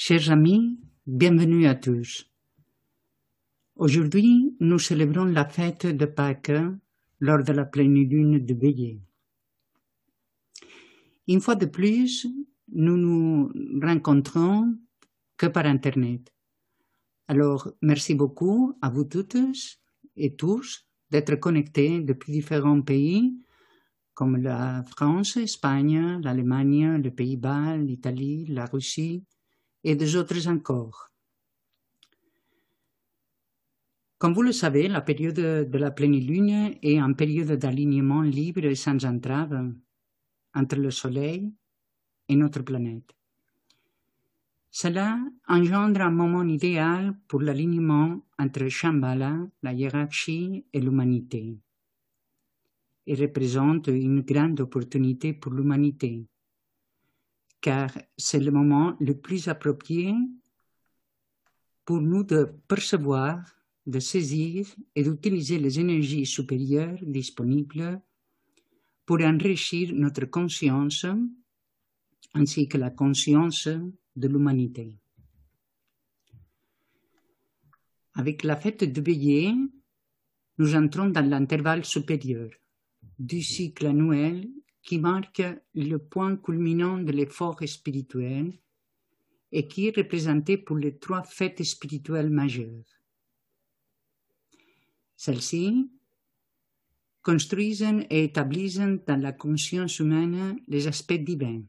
Chers amis, bienvenue à tous. Aujourd'hui, nous célébrons la fête de Pâques lors de la pleine lune de veillée. Une fois de plus, nous nous rencontrons que par Internet. Alors, merci beaucoup à vous toutes et tous d'être connectés depuis différents pays comme la France, l'Espagne, l'Allemagne, les Pays-Bas, l'Italie, la Russie et des autres encore. Comme vous le savez, la période de la pleine lune est une période d'alignement libre et sans entrave entre le Soleil et notre planète. Cela engendre un moment idéal pour l'alignement entre Shambhala, la hiérarchie et l'humanité. Il représente une grande opportunité pour l'humanité, car c'est le moment le plus approprié pour nous de percevoir, de saisir et d'utiliser les énergies supérieures disponibles pour enrichir notre conscience ainsi que la conscience de l'humanité. Avec la fête de veillée, nous entrons dans l'intervalle supérieur du cycle annuel qui marque le point culminant de l'effort spirituel et qui est représenté pour les trois fêtes spirituelles majeures. Celles-ci construisent et établissent dans la conscience humaine les aspects divins,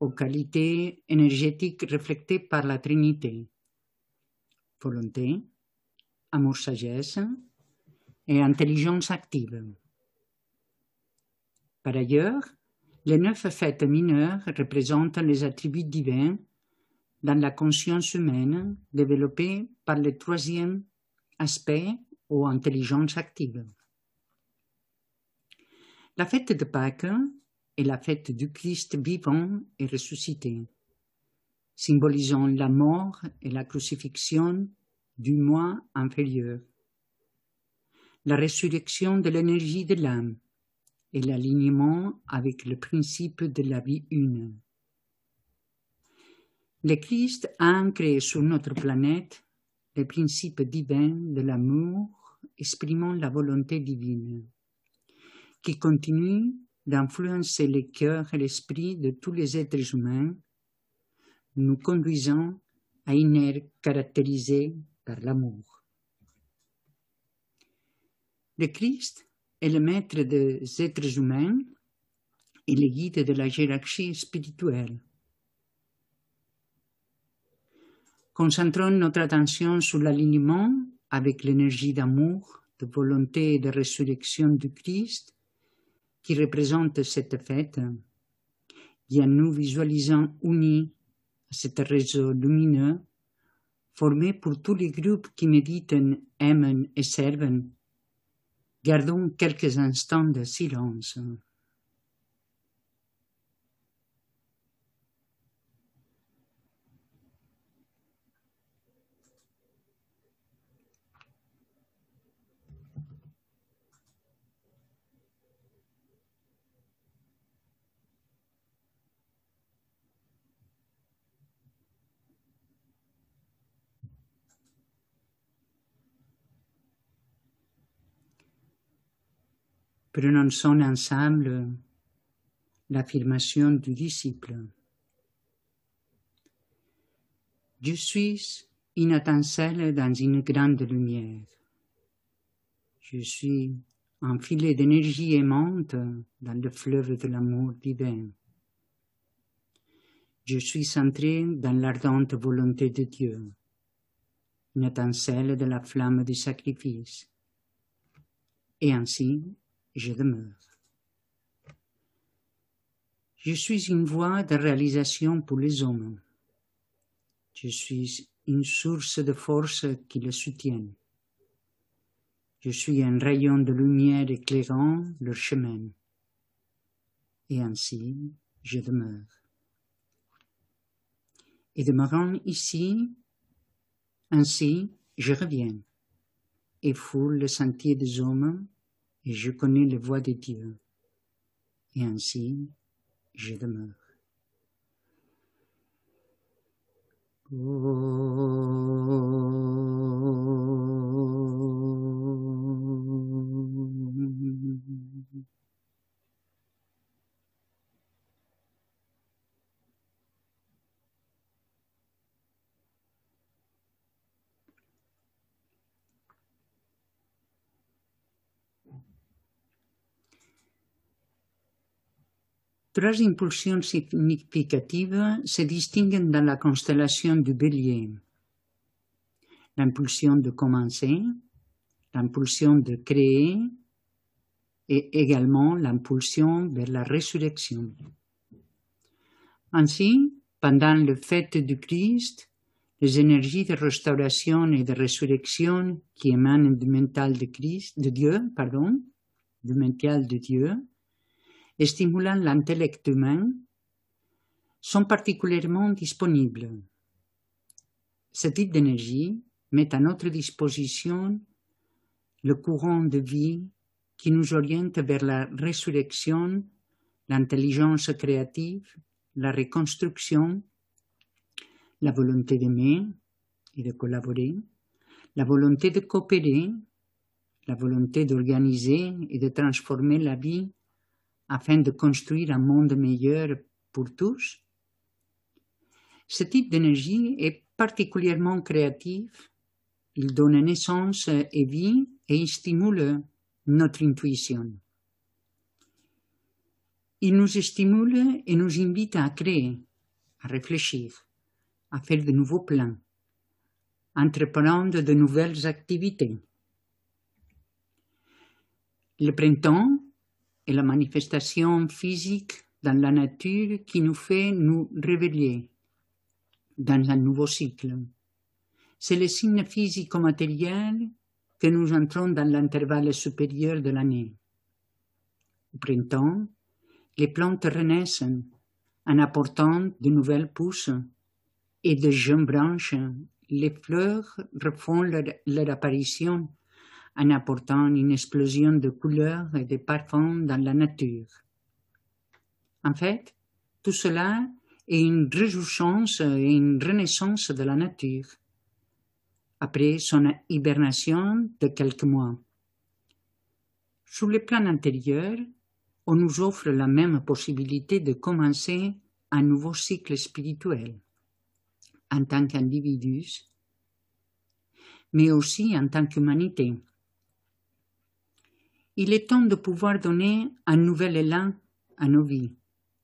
aux qualités énergétiques reflétées par la Trinité, volonté, amour-sagesse et intelligence active. Par ailleurs, les neuf fêtes mineures représentent les attributs divins dans la conscience humaine développée par le troisième aspect ou intelligence active. La fête de Pâques est la fête du Christ vivant et ressuscité, symbolisant la mort et la crucifixion du moi inférieur, la résurrection de l'énergie de l'âme et l'alignement avec le principe de la vie une. Le Christ a ancré sur notre planète le principe divin de l'amour exprimant la volonté divine, qui continue d'influencer le cœur et l'esprit de tous les êtres humains, nous conduisant à une ère caractérisée par l'amour. Le Christ est le maître des êtres humains et le guide de la hiérarchie spirituelle. Concentrons notre attention sur l'alignement avec l'énergie d'amour, de volonté et de résurrection du Christ qui représente cette fête, et en nous visualisant unis à cet réseau lumineux formé pour tous les groupes qui méditent, aiment et servent Gardons quelques instants de silence. Prononçons ensemble l'affirmation du disciple. Je suis une étincelle dans une grande lumière. Je suis un filet d'énergie aimante dans le fleuve de l'amour divin. Je suis centré dans l'ardente volonté de Dieu, une étincelle de la flamme du sacrifice. Et ainsi, je demeure. Je suis une voie de réalisation pour les hommes. Je suis une source de force qui les soutienne. Je suis un rayon de lumière éclairant leur chemin. Et ainsi, je demeure. Et demeurant ici, ainsi, je reviens et foule le sentier des hommes et je connais les voies de Dieu, et ainsi je demeure. Trois impulsions significatives se distinguent dans la constellation du bélier. L'impulsion de commencer, l'impulsion de créer et également l'impulsion vers la résurrection. Ainsi, pendant le fête du Christ, les énergies de restauration et de résurrection qui émanent du mental de Christ, de Dieu, pardon, du mental de Dieu, stimulant l'intellect humain sont particulièrement disponibles. Ce type d'énergie met à notre disposition le courant de vie qui nous oriente vers la résurrection, l'intelligence créative, la reconstruction, la volonté d'aimer et de collaborer, la volonté de coopérer, la volonté d'organiser et de transformer la vie afin de construire un monde meilleur pour tous. Ce type d'énergie est particulièrement créatif. Il donne naissance et vie et il stimule notre intuition. Il nous stimule et nous invite à créer, à réfléchir, à faire de nouveaux plans, à entreprendre de nouvelles activités. Le printemps et la manifestation physique dans la nature qui nous fait nous réveiller dans un nouveau cycle. C'est le signe physico-matériel que nous entrons dans l'intervalle supérieur de l'année. Au printemps, les plantes renaissent en apportant de nouvelles pousses et de jeunes branches. Les fleurs refont leur, leur apparition en apportant une explosion de couleurs et de parfums dans la nature. En fait, tout cela est une réjouissance et une renaissance de la nature, après son hibernation de quelques mois. Sur le plan intérieur, on nous offre la même possibilité de commencer un nouveau cycle spirituel en tant qu'individus, mais aussi en tant qu'humanité. Il est temps de pouvoir donner un nouvel élan à nos vies,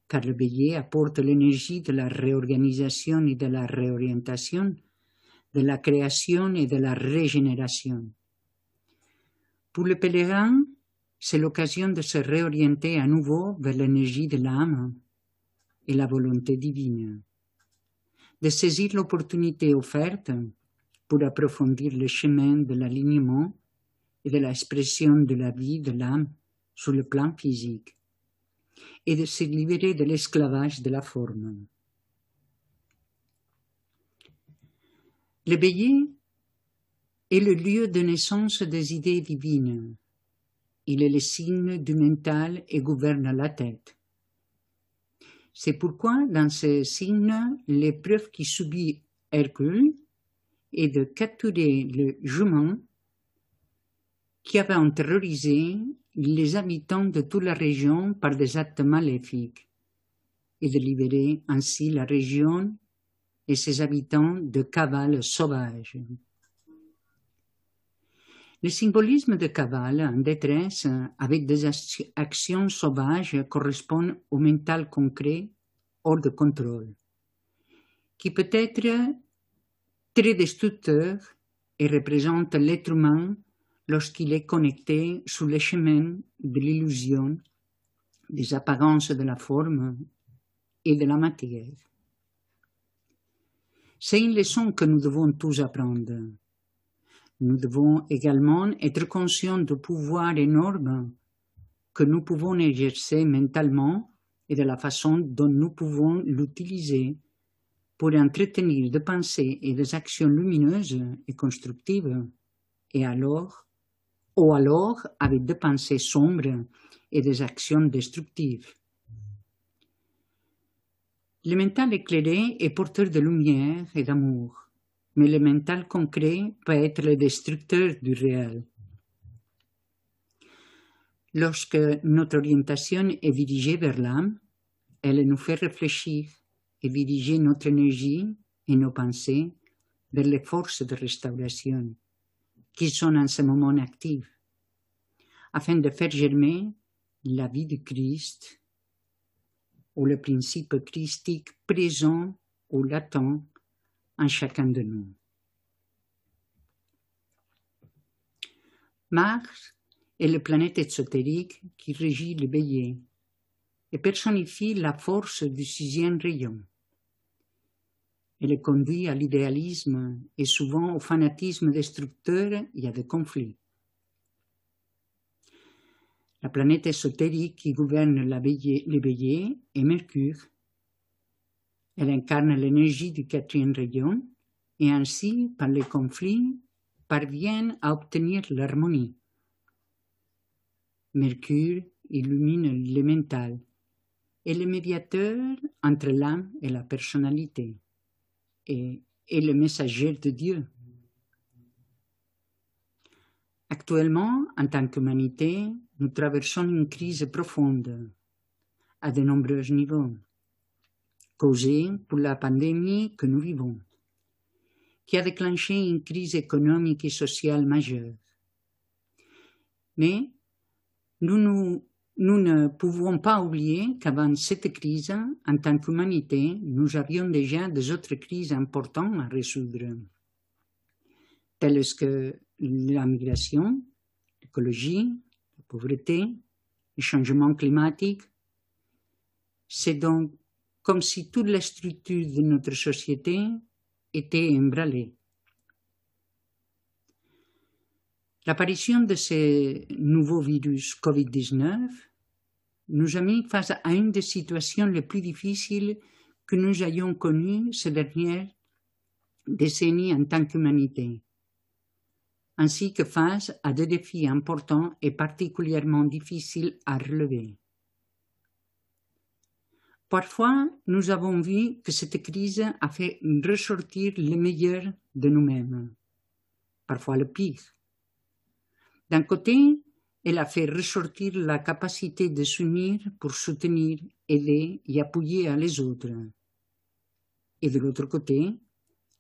car le veillé apporte l'énergie de la réorganisation et de la réorientation, de la création et de la régénération. Pour le pèlerin, c'est l'occasion de se réorienter à nouveau vers l'énergie de l'âme et la volonté divine, de saisir l'opportunité offerte pour approfondir le chemin de l'alignement et de l'expression de la vie de l'âme sur le plan physique, et de se libérer de l'esclavage de la forme. Le bélier est le lieu de naissance des idées divines. Il est le signe du mental et gouverne la tête. C'est pourquoi, dans ce signe, l'épreuve qui subit Hercule est de capturer le jument qui avait terrorisé les habitants de toute la région par des actes maléfiques et de libérer ainsi la région et ses habitants de cavales sauvages. Le symbolisme de cavale en détresse avec des actions sauvages correspond au mental concret hors de contrôle, qui peut être très destructeur et représente l'être humain lorsqu'il est connecté sous le chemin de l'illusion, des apparences de la forme et de la matière. C'est une leçon que nous devons tous apprendre. Nous devons également être conscients du pouvoir énorme que nous pouvons exercer mentalement et de la façon dont nous pouvons l'utiliser pour entretenir des pensées et des actions lumineuses et constructives, et alors ou alors avec des pensées sombres et des actions destructives. Le mental éclairé est porteur de lumière et d'amour, mais le mental concret peut être le destructeur du réel. Lorsque notre orientation est dirigée vers l'âme, elle nous fait réfléchir et diriger notre énergie et nos pensées vers les forces de restauration qui sont en ce moment actives, afin de faire germer la vie de Christ ou le principe christique présent ou latent en chacun de nous. Mars est la planète exotérique qui régit le bélier et personnifie la force du sixième rayon. Elle conduit à l'idéalisme et souvent au fanatisme destructeur et à des conflits. La planète ésotérique qui gouverne les béliers est Mercure. Elle incarne l'énergie du quatrième rayon et ainsi, par les conflits, parvient à obtenir l'harmonie. Mercure illumine le mental et le médiateur entre l'âme et la personnalité et le messager de Dieu. Actuellement, en tant qu'humanité, nous traversons une crise profonde à de nombreux niveaux, causée par la pandémie que nous vivons, qui a déclenché une crise économique et sociale majeure. Mais nous, nous, nous ne pouvons pas oublier qu'avant cette crise, en tant qu'humanité, nous avions déjà des autres crises importantes à résoudre, telles que la migration, l'écologie, la pauvreté, le changement climatique. C'est donc comme si toute la structure de notre société était emballée. L'apparition de ce nouveau virus COVID-19 nous a mis face à une des situations les plus difficiles que nous ayons connues ces dernières décennies en tant qu'humanité ainsi que face à des défis importants et particulièrement difficiles à relever. Parfois, nous avons vu que cette crise a fait ressortir le meilleur de nous-mêmes, parfois le pire. D'un côté, elle a fait ressortir la capacité de s'unir pour soutenir, aider et appuyer les autres. Et de l'autre côté,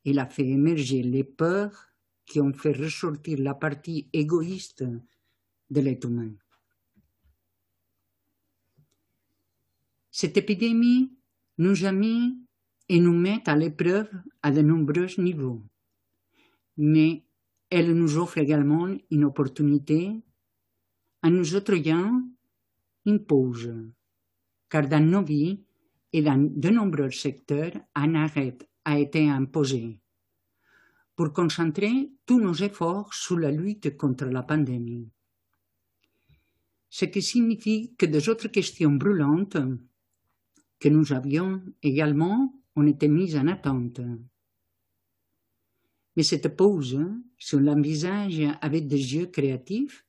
elle a fait émerger les peurs, qui ont fait ressortir la partie égoïste de l'être humain. Cette épidémie nous a mis et nous met à l'épreuve à de nombreux niveaux, mais elle nous offre également une opportunité en nous octroyant une pause, car dans nos vies et dans de nombreux secteurs, un arrêt a été imposé pour concentrer tous nos efforts sur la lutte contre la pandémie. Ce qui signifie que des autres questions brûlantes que nous avions également ont été mises en attente. Mais cette pause, si on l'envisage avec des yeux créatifs,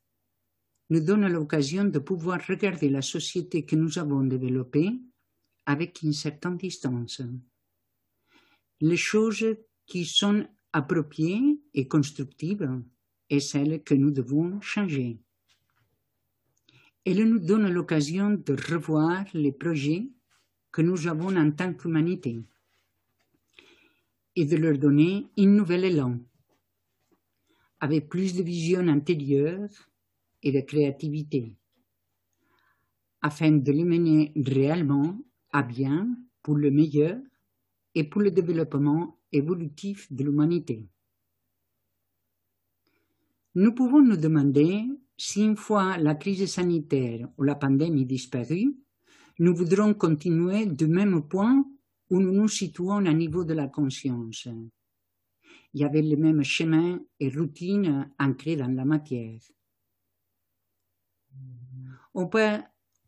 nous donne l'occasion de pouvoir regarder la société que nous avons développée avec une certaine distance. Les choses qui sont appropriée et constructive est celle que nous devons changer. Elle nous donne l'occasion de revoir les projets que nous avons en tant qu'humanité et de leur donner un nouvel élan, avec plus de vision intérieure et de créativité, afin de les mener réellement à bien pour le meilleur et pour le développement évolutif de l'humanité. Nous pouvons nous demander si une fois la crise sanitaire ou la pandémie disparue, nous voudrons continuer du même point où nous nous situons au niveau de la conscience. Il y avait les mêmes chemins et routines ancrés dans la matière. On peut,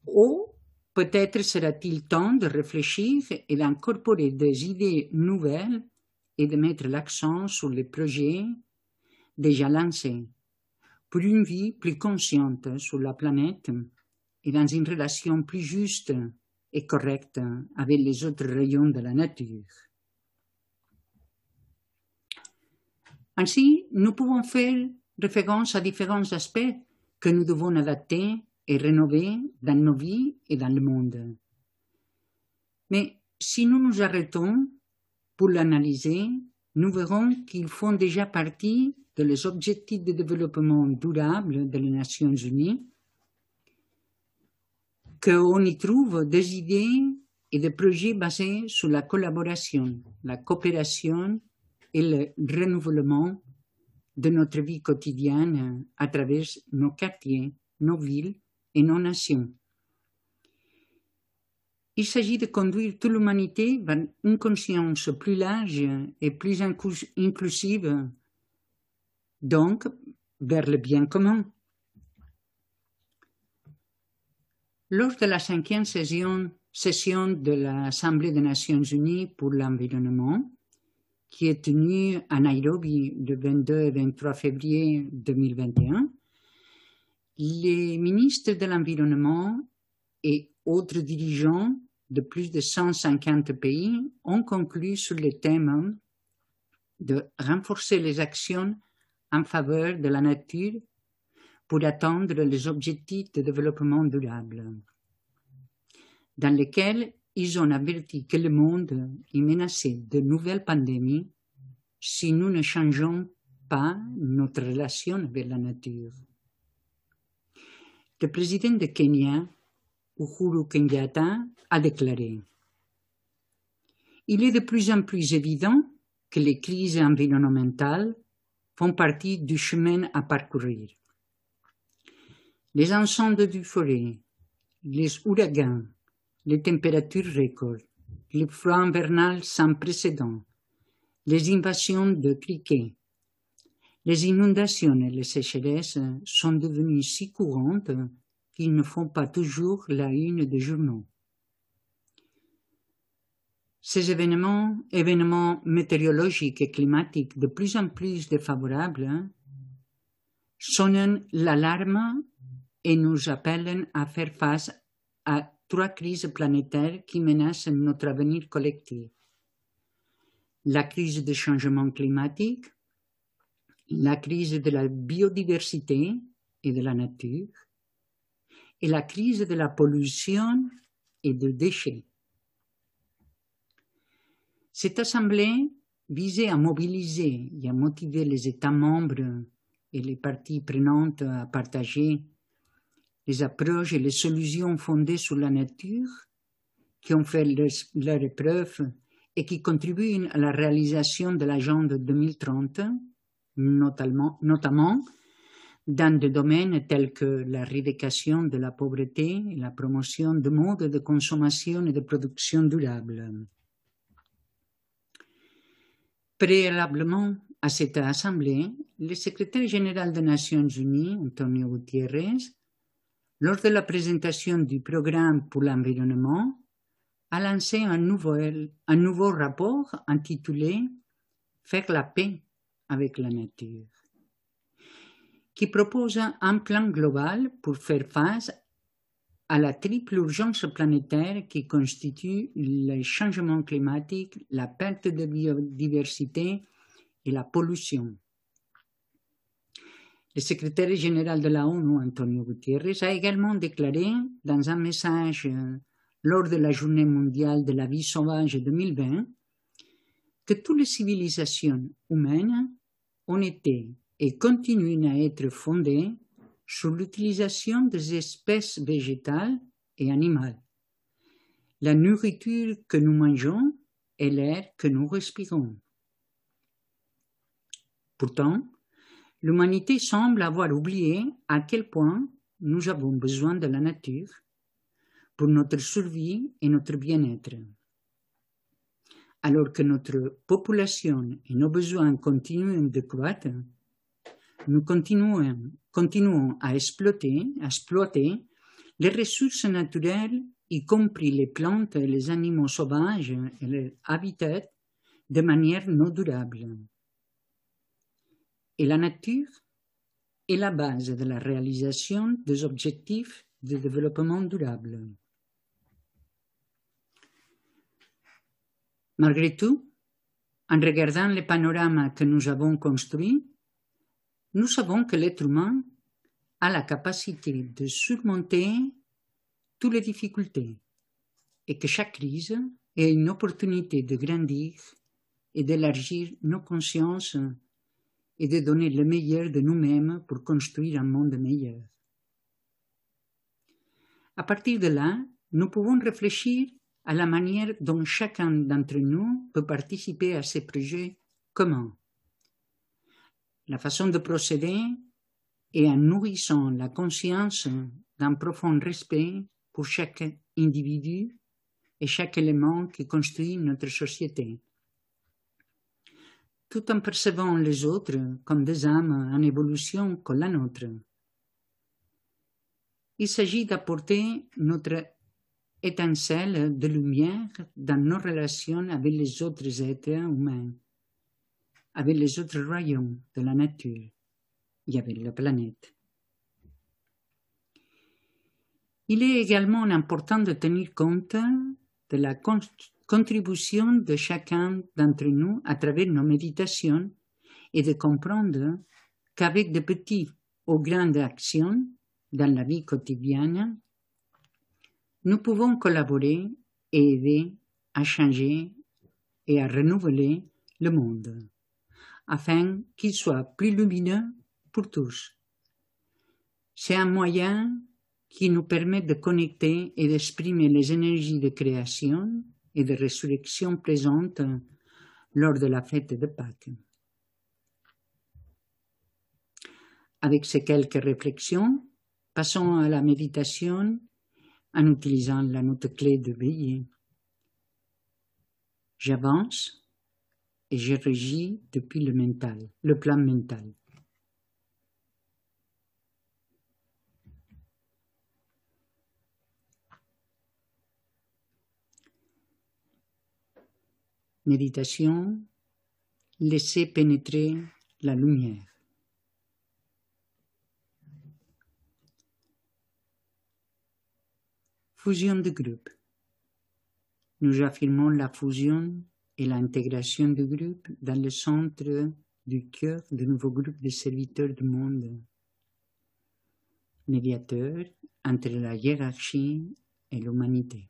ou peut-être sera-t-il temps de réfléchir et d'incorporer des idées nouvelles et de mettre l'accent sur les projets déjà lancés pour une vie plus consciente sur la planète et dans une relation plus juste et correcte avec les autres rayons de la nature. Ainsi, nous pouvons faire référence à différents aspects que nous devons adapter et rénover dans nos vies et dans le monde. Mais si nous nous arrêtons pour l'analyser, nous verrons qu'ils font déjà partie de objectifs de développement durable des Nations Unies, qu'on y trouve des idées et des projets basés sur la collaboration, la coopération et le renouvellement de notre vie quotidienne à travers nos quartiers, nos villes et nos nations. Il s'agit de conduire toute l'humanité vers une conscience plus large et plus inclusive, donc vers le bien commun. Lors de la cinquième session, de l'Assemblée des Nations Unies pour l'environnement, qui est tenue à Nairobi le 22 et 23 février 2021, les ministres de l'Environnement et autres dirigeants de plus de 150 pays ont conclu sur le thème de renforcer les actions en faveur de la nature pour atteindre les objectifs de développement durable, dans lesquels ils ont averti que le monde est menacé de nouvelles pandémies si nous ne changeons pas notre relation avec la nature. Le président de Kenya Uhuru Kenyatta a déclaré Il est de plus en plus évident que les crises environnementales font partie du chemin à parcourir. Les incendies du forêt, les ouragans, les températures records, les froids invernales sans précédent, les invasions de criquets, les inondations et les sécheresses sont devenues si courantes qu'ils ne font pas toujours la une des journaux. Ces événements, événements météorologiques et climatiques de plus en plus défavorables, sonnent l'alarme et nous appellent à faire face à trois crises planétaires qui menacent notre avenir collectif. La crise du changement climatique, la crise de la biodiversité et de la nature, et la crise de la pollution et des déchets. Cette assemblée visait à mobiliser et à motiver les États membres et les parties prenantes à partager les approches et les solutions fondées sur la nature qui ont fait leur, leur épreuve et qui contribuent à la réalisation de l'agenda 2030, notamment, dans des domaines tels que l'éradication de la pauvreté et la promotion de modes de consommation et de production durable. Préalablement à cette assemblée, le secrétaire général des Nations Unies, Antonio Gutiérrez, lors de la présentation du programme pour l'environnement, a lancé un nouveau, rapport intitulé Faire la paix avec la nature qui propose un plan global pour faire face à la triple urgence planétaire qui constitue le changement climatique, la perte de biodiversité et la pollution. Le secrétaire général de la ONU, Antonio Gutiérrez, a également déclaré dans un message lors de la Journée mondiale de la vie sauvage 2020 que toutes les civilisations humaines ont été et continuent à être fondées sur l'utilisation des espèces végétales et animales, la nourriture que nous mangeons et l'air que nous respirons. Pourtant, l'humanité semble avoir oublié à quel point nous avons besoin de la nature pour notre survie et notre bien-être. Alors que notre population et nos besoins continuent de croître, nous continuons, à exploiter, à exploiter les ressources naturelles, y compris les plantes et les animaux sauvages et leurs habitats, de manière non durable. Et la nature est la base de la réalisation des objectifs de développement durable. Malgré tout, en regardant le panorama que nous avons construit, nous savons que l'être humain a la capacité de surmonter toutes les difficultés et que chaque crise est une opportunité de grandir et d'élargir nos consciences et de donner le meilleur de nous-mêmes pour construire un monde meilleur. À partir de là, nous pouvons réfléchir à la manière dont chacun d'entre nous peut participer à ces projets communs. La façon de procéder est en nourrissant la conscience d'un profond respect pour chaque individu et chaque élément qui construit notre société, tout en percevant les autres comme des âmes en évolution comme la nôtre. Il s'agit d'apporter notre étincelle de lumière dans nos relations avec les autres êtres humains, avec les autres royaumes de la nature et avec la planète. Il est également important de tenir compte de la contribution de chacun d'entre nous à travers nos méditations et de comprendre qu'avec de petites ou grandes actions dans la vie quotidienne, nous pouvons collaborer et aider à changer et à renouveler le monde, afin qu'il soit plus lumineux pour tous. C'est un moyen qui nous permet de connecter et d'exprimer les énergies de création et de résurrection présentes lors de la fête de Pâques. Avec ces quelques réflexions, passons à la méditation en utilisant la note clé de veiller. J'avance et je régis depuis le mental, le plan mental. Méditation, laissez pénétrer la lumière. Fusion de groupe. Nous affirmons la fusion et l'intégration du groupe dans le centre du cœur de nouveau groupe de serviteurs du monde, médiateur entre la hiérarchie et l'humanité.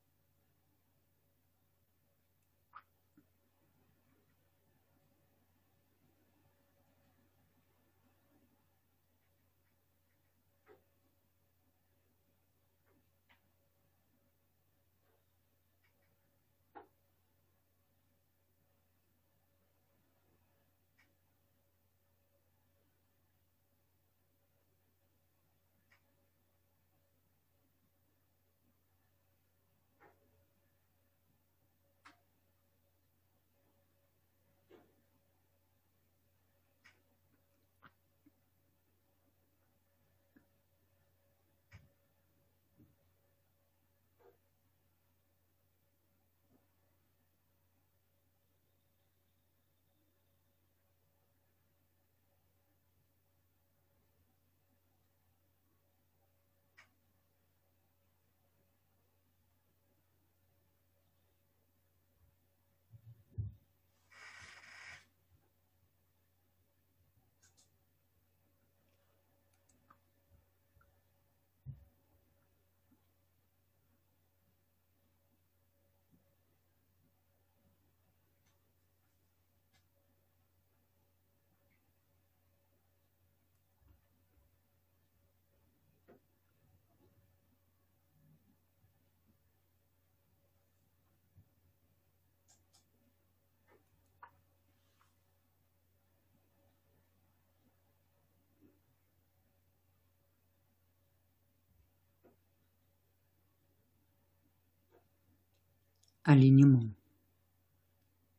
Alignement.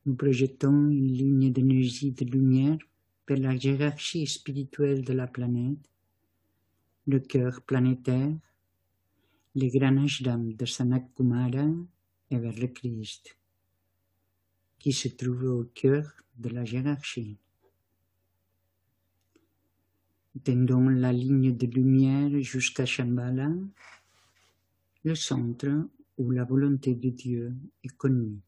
nous projetons une ligne d'énergie de lumière vers la hiérarchie spirituelle de la planète, le cœur planétaire, les grands ashram de Sanat Kumara et vers le Christ, qui se trouve au cœur de la hiérarchie. Tendons la ligne de lumière jusqu'à Shambhala, le centre où la volonté de Dieu est connue.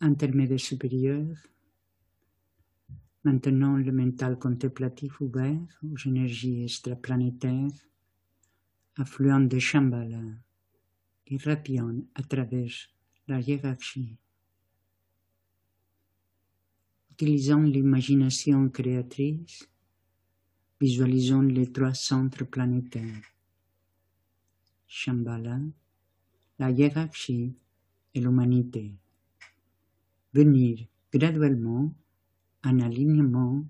Intermédiaire supérieur. Maintenant, le mental contemplatif ouvert aux énergies extraplanétaires, affluent de Shambhala, irradiant à travers la hiérarchie. Utilisant l'imagination créatrice, visualisons les trois centres planétaires. Shambhala, la hiérarchie et l'humanité venir graduellement en alignement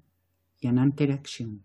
et en interaction.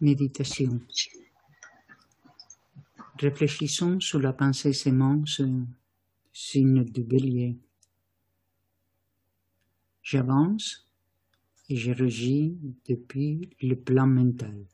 Méditation. Réfléchissons sur la pensée sémence, signe de bélier. J'avance et je régis depuis le plan mental.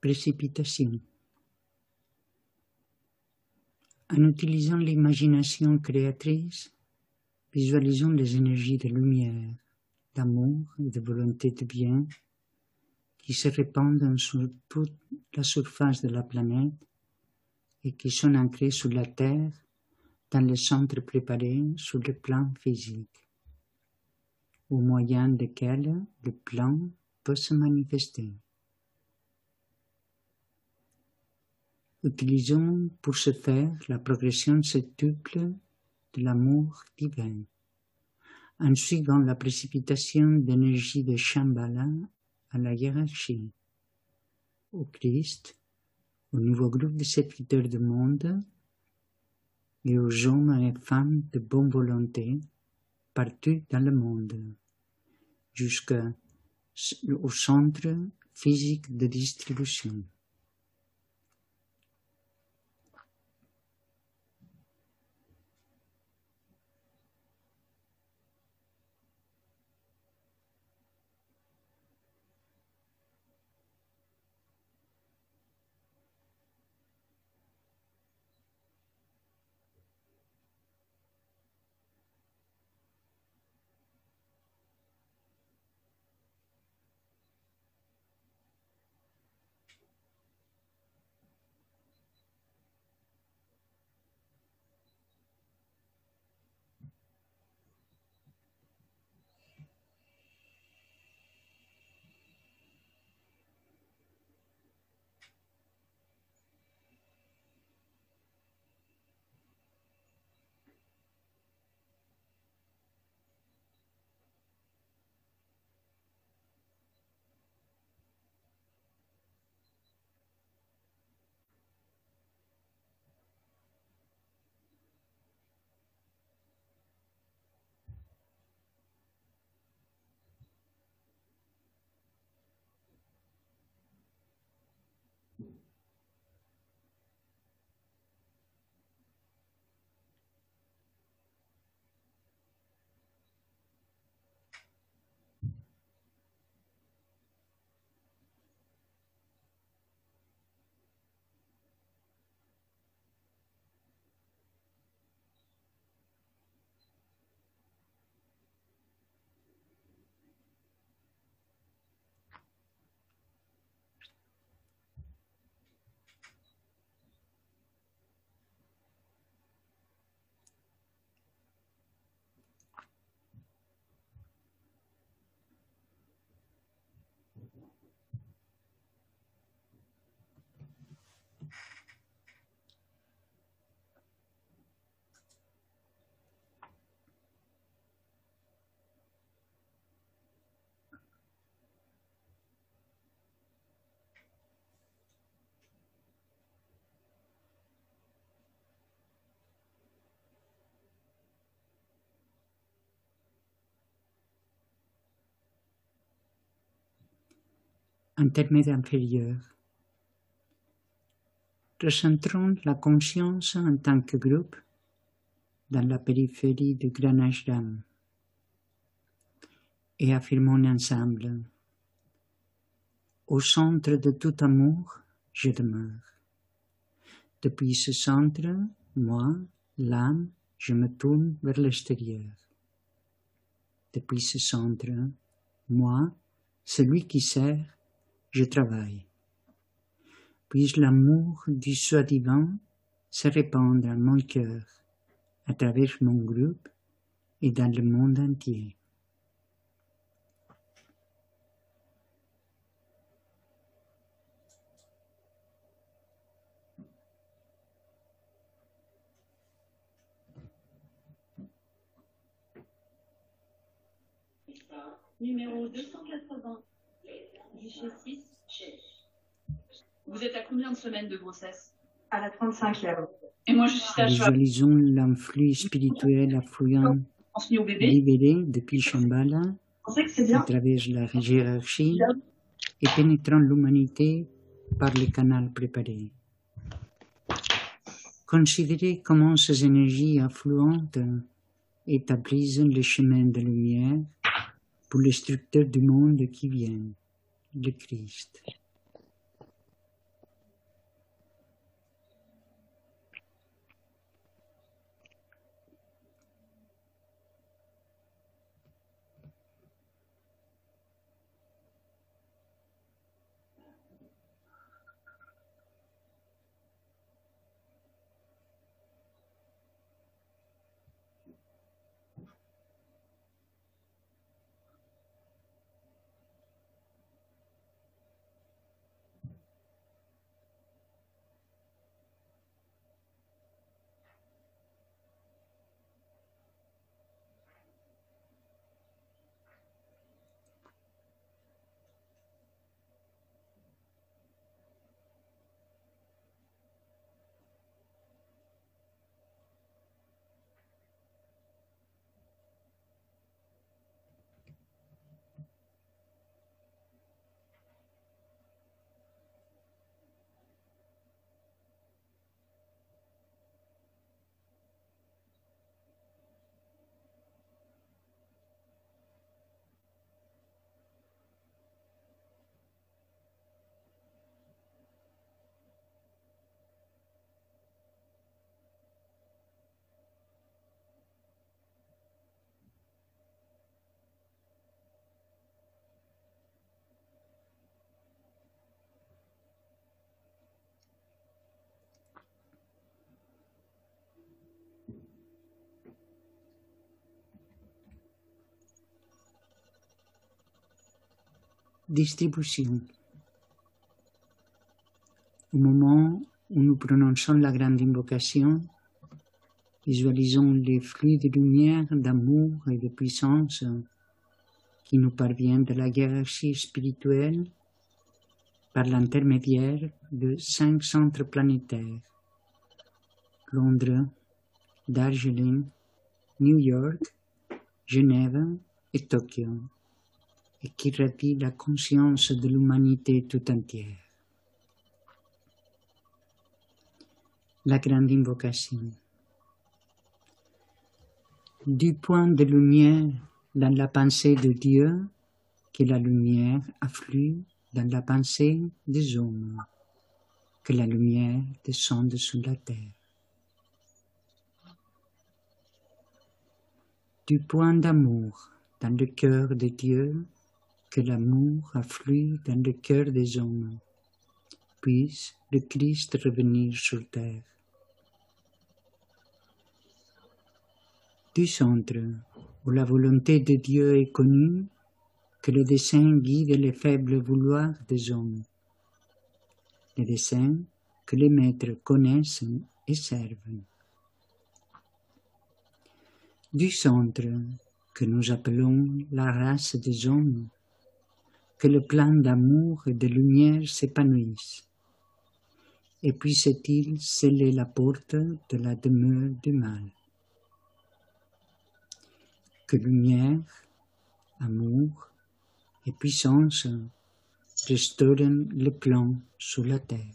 Précipitation. En utilisant l'imagination créatrice, visualisons les énergies de lumière, d'amour et de volonté de bien qui se répandent sur toute la surface de la planète et qui sont ancrées sur la Terre dans le centre préparé sur le plan physique, au moyen desquels le plan peut se manifester. Utilisons pour ce faire la progression septuple de l'amour divin, en suivant la précipitation d'énergie de Shambhala à la hiérarchie, au Christ, au nouveau groupe de serviteurs du monde et aux hommes et femmes de bonne volonté partout dans le monde, jusqu'au centre physique de distribution. Intermède inférieur. Recentrons la conscience en tant que groupe dans la périphérie du Grand Ashram et affirmons ensemble Au centre de tout amour, je demeure. Depuis ce centre, moi, l'âme, je me tourne vers l'extérieur. Depuis ce centre, moi, celui qui sert, je travaille. Puis l'amour du soi divin se répand dans mon cœur, à travers mon groupe et dans le monde entier? Numéro 280. Vous êtes à combien de semaines de grossesse? À la 35e. Et moi, je suis à Visualisons l'influx spirituel affluent. Libéré depuis Shambhala à travers la hiérarchie. Et pénétrant l'humanité par le canal préparé. Considérez comment ces énergies affluentes établissent le chemin de lumière pour les structures du monde qui viennent le Christ. Distribution. Au moment où nous prononçons la grande invocation, visualisons les flux de lumière, d'amour et de puissance qui nous parviennent de la hiérarchie spirituelle par l'intermédiaire de cinq centres planétaires Londres, Darjeeling, New York, Genève et Tokyo, et qui répit la conscience de l'humanité tout entière. La grande invocation. Du point de lumière dans la pensée de Dieu, que la lumière afflue dans la pensée des hommes, que la lumière descende sur la terre. Du point d'amour dans le cœur de Dieu, que l'amour afflue dans le cœur des hommes, puisse le Christ revenir sur terre. Du centre où la volonté de Dieu est connue, que le dessein guide les faibles vouloirs des hommes, les desseins que les maîtres connaissent et servent. Du centre que nous appelons la race des hommes, que le plan d'amour et de lumière s'épanouisse, et puisse-t-il sceller la porte de la demeure du mal. Que lumière, amour, et puissance restaurent le plan sur la terre.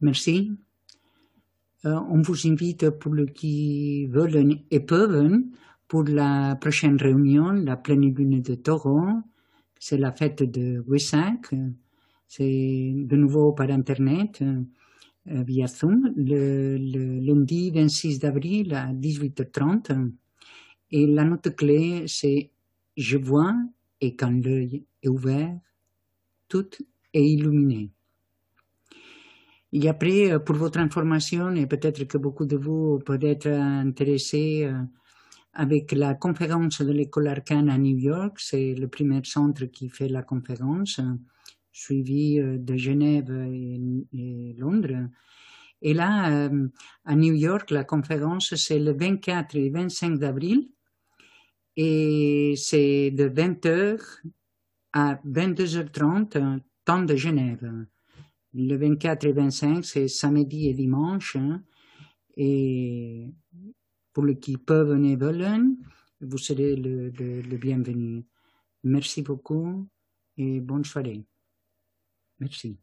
Merci. Euh, on vous invite pour ceux qui veulent et peuvent pour la prochaine réunion, la pleine lune de taureau. C'est la fête de Wessac. C'est de nouveau par Internet, euh, via Zoom, le, le, lundi 26 d'avril à 18h30. Et la note clé, c'est Je vois et quand l'œil est ouvert, tout est illuminé. Et après, euh, pour votre information, et peut-être que beaucoup de vous peuvent être intéressés euh, avec la conférence de l'école arcane à New York, c'est le premier centre qui fait la conférence, suivi euh, de Genève et, Londres. Et là, à New York, la conférence, c'est le 24 et 25 d'avril, et c'est de 20h à 22h30, temps de Genève. Le 24 et 25, c'est samedi et dimanche. Hein. et pour les qui peuvent veulent, vous serez le, le bienvenu. Merci beaucoup et bonne soirée. Merci.